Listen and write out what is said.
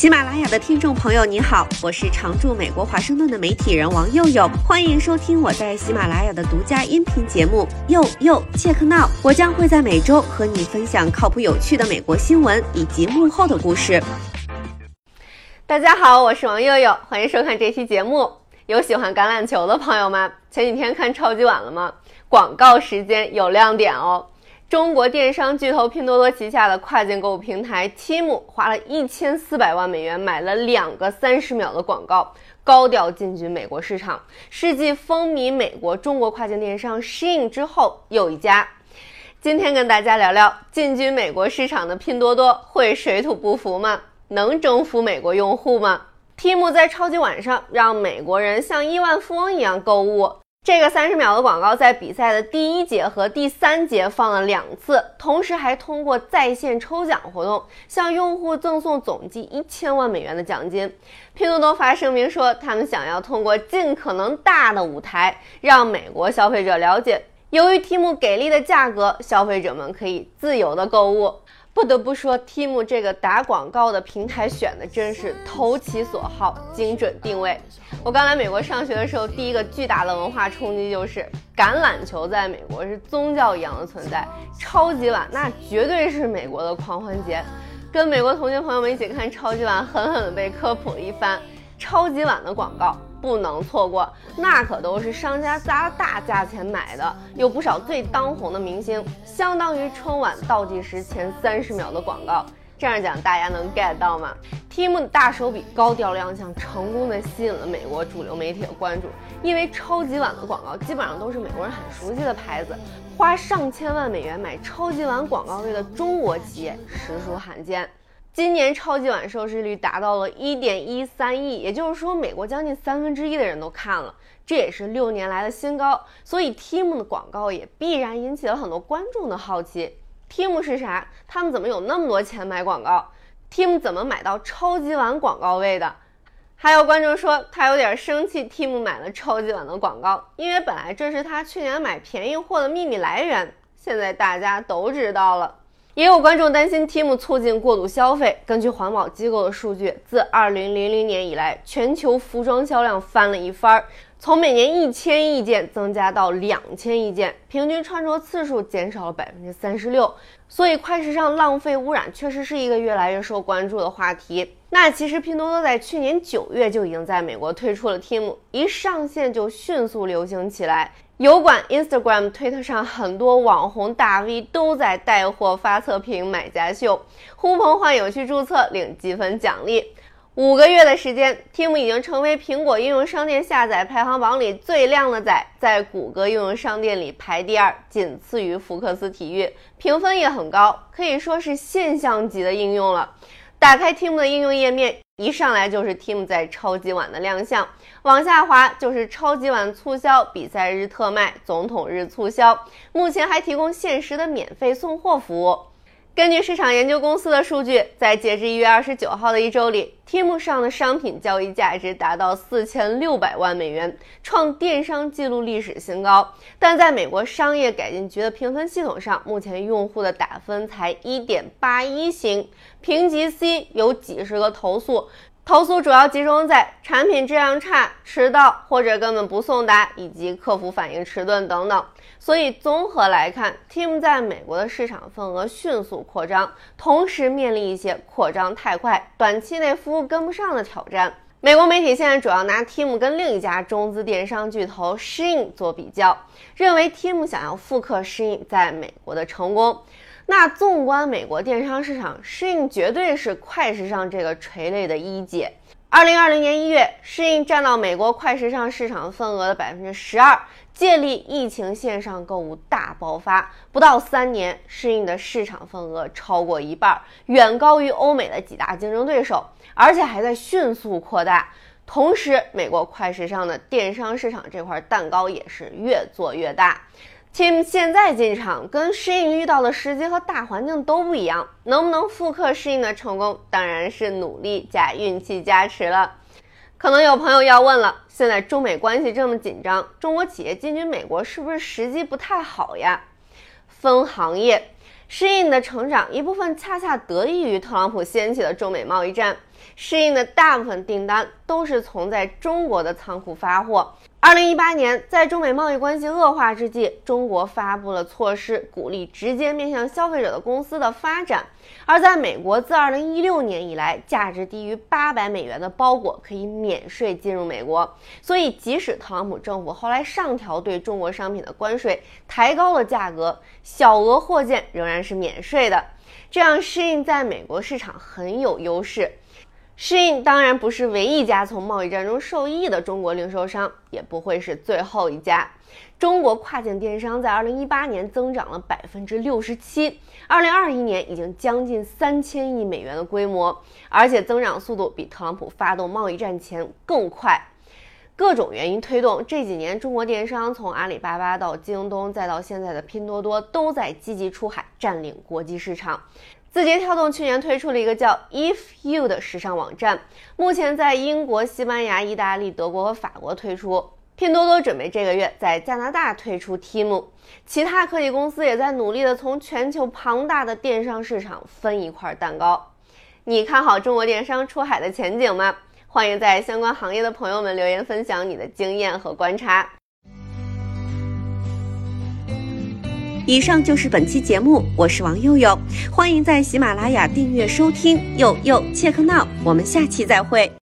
喜马拉雅的听众朋友，你好，我是常驻美国华盛顿的媒体人王佑佑，欢迎收听我在喜马拉雅的独家音频节目《佑佑切克闹》。我将会在每周和你分享靠谱有趣的美国新闻以及幕后的故事。大家好，我是王佑佑，欢迎收看这期节目。有喜欢橄榄球的朋友吗？前几天看超级碗了吗？广告时间有亮点哦。中国电商巨头拼多多旗下的跨境购物平台 Temu 花了一千四百万美元买了两个三十秒的广告，高调进军美国市场，是继风靡美国中国跨境电商 Shein 之后又一家。今天跟大家聊聊进军美国市场的拼多多会水土不服吗？能征服美国用户吗？Temu 在超级碗上让美国人像亿万富翁一样购物。这个三十秒的广告在比赛的第一节和第三节放了两次，同时还通过在线抽奖活动向用户赠送总计一千万美元的奖金。拼多多发声明说，他们想要通过尽可能大的舞台，让美国消费者了解，由于 Temu 给力的价格，消费者们可以自由的购物。不得不说，Team 这个打广告的平台选的真是投其所好，精准定位。我刚来美国上学的时候，第一个巨大的文化冲击就是橄榄球在美国是宗教一样的存在。超级碗那绝对是美国的狂欢节，跟美国同学朋友们一起看超级碗，狠狠的被科普了一番。超级碗的广告。不能错过，那可都是商家砸大价钱买的，有不少最当红的明星，相当于春晚倒计时前三十秒的广告。这样讲大家能 get 到吗？Temu 的大手笔高调亮相，成功的吸引了美国主流媒体的关注，因为超级碗的广告基本上都是美国人很熟悉的牌子，花上千万美元买超级碗广告位的中国企业实属罕见。今年超级碗收视率达到了一点一三亿，也就是说，美国将近三分之一的人都看了，这也是六年来的新高。所以，Team 的广告也必然引起了很多观众的好奇 Team 是啥？他们怎么有那么多钱买广告？Team 怎么买到超级碗广告位的？还有观众说他有点生气，Team 买了超级碗的广告，因为本来这是他去年买便宜货的秘密来源，现在大家都知道了。也有观众担心 Temu 促进过度消费。根据环保机构的数据，自2000年以来，全球服装销量翻了一番，从每年一千亿件增加到两千亿件，平均穿着次数减少了百分之三十六。所以，快时尚浪费污染确实是一个越来越受关注的话题。那其实拼多多在去年九月就已经在美国推出了 Temu，一上线就迅速流行起来。油管、Instagram、推特上很多网红大 V 都在带货发测评、买家秀，呼朋唤友去注册领积分奖励。五个月的时间，Team 已经成为苹果应用商店下载排行榜里最靓的仔，在谷歌应用商店里排第二，仅次于福克斯体育，评分也很高，可以说是现象级的应用了。打开 Team 的应用页面，一上来就是 Team 在超级碗的亮相，往下滑就是超级碗促销、比赛日特卖、总统日促销，目前还提供限时的免费送货服务。根据市场研究公司的数据，在截至一月二十九号的一周里，Temu 上的商品交易价值达到四千六百万美元，创电商记录历史新高。但在美国商业改进局的评分系统上，目前用户的打分才一点八一星，评级 C，有几十个投诉。投诉主要集中在产品质量差、迟到或者根本不送达，以及客服反应迟钝等等。所以综合来看，Team 在美国的市场份额迅速扩张，同时面临一些扩张太快、短期内服务跟不上的挑战。美国媒体现在主要拿 Team 跟另一家中资电商巨头 Shin 做比较，认为 Team 想要复刻 Shin 在美国的成功。那纵观美国电商市场，适应绝对是快时尚这个垂类的一姐。二零二零年一月，适应占到美国快时尚市场份额的百分之十二。借力疫情，线上购物大爆发，不到三年，适应的市场份额超过一半，远高于欧美的几大竞争对手，而且还在迅速扩大。同时，美国快时尚的电商市场这块蛋糕也是越做越大。Tim 现在进场跟适应遇到的时机和大环境都不一样，能不能复刻适应的成功，当然是努力加运气加持了。可能有朋友要问了，现在中美关系这么紧张，中国企业进军美国是不是时机不太好呀？分行业，适应的成长一部分恰恰得益于特朗普掀起的中美贸易战。适应的大部分订单都是从在中国的仓库发货。二零一八年，在中美贸易关系恶化之际，中国发布了措施，鼓励直接面向消费者的公司的发展。而在美国，自二零一六年以来，价值低于八百美元的包裹可以免税进入美国。所以，即使特朗普政府后来上调对中国商品的关税，抬高了价格，小额货件仍然是免税的。这样，适应在美国市场很有优势。适应当然不是唯一一家从贸易战中受益的中国零售商，也不会是最后一家。中国跨境电商在二零一八年增长了百分之六十七，二零二一年已经将近三千亿美元的规模，而且增长速度比特朗普发动贸易战前更快。各种原因推动，这几年中国电商从阿里巴巴到京东，再到现在的拼多多，都在积极出海，占领国际市场。字节跳动去年推出了一个叫 If You 的时尚网站，目前在英国、西班牙、意大利、德国和法国推出。拼多多准备这个月在加拿大推出 Team，其他科技公司也在努力的从全球庞大的电商市场分一块蛋糕。你看好中国电商出海的前景吗？欢迎在相关行业的朋友们留言分享你的经验和观察。以上就是本期节目，我是王佑佑，欢迎在喜马拉雅订阅收听。佑佑切克闹，我们下期再会。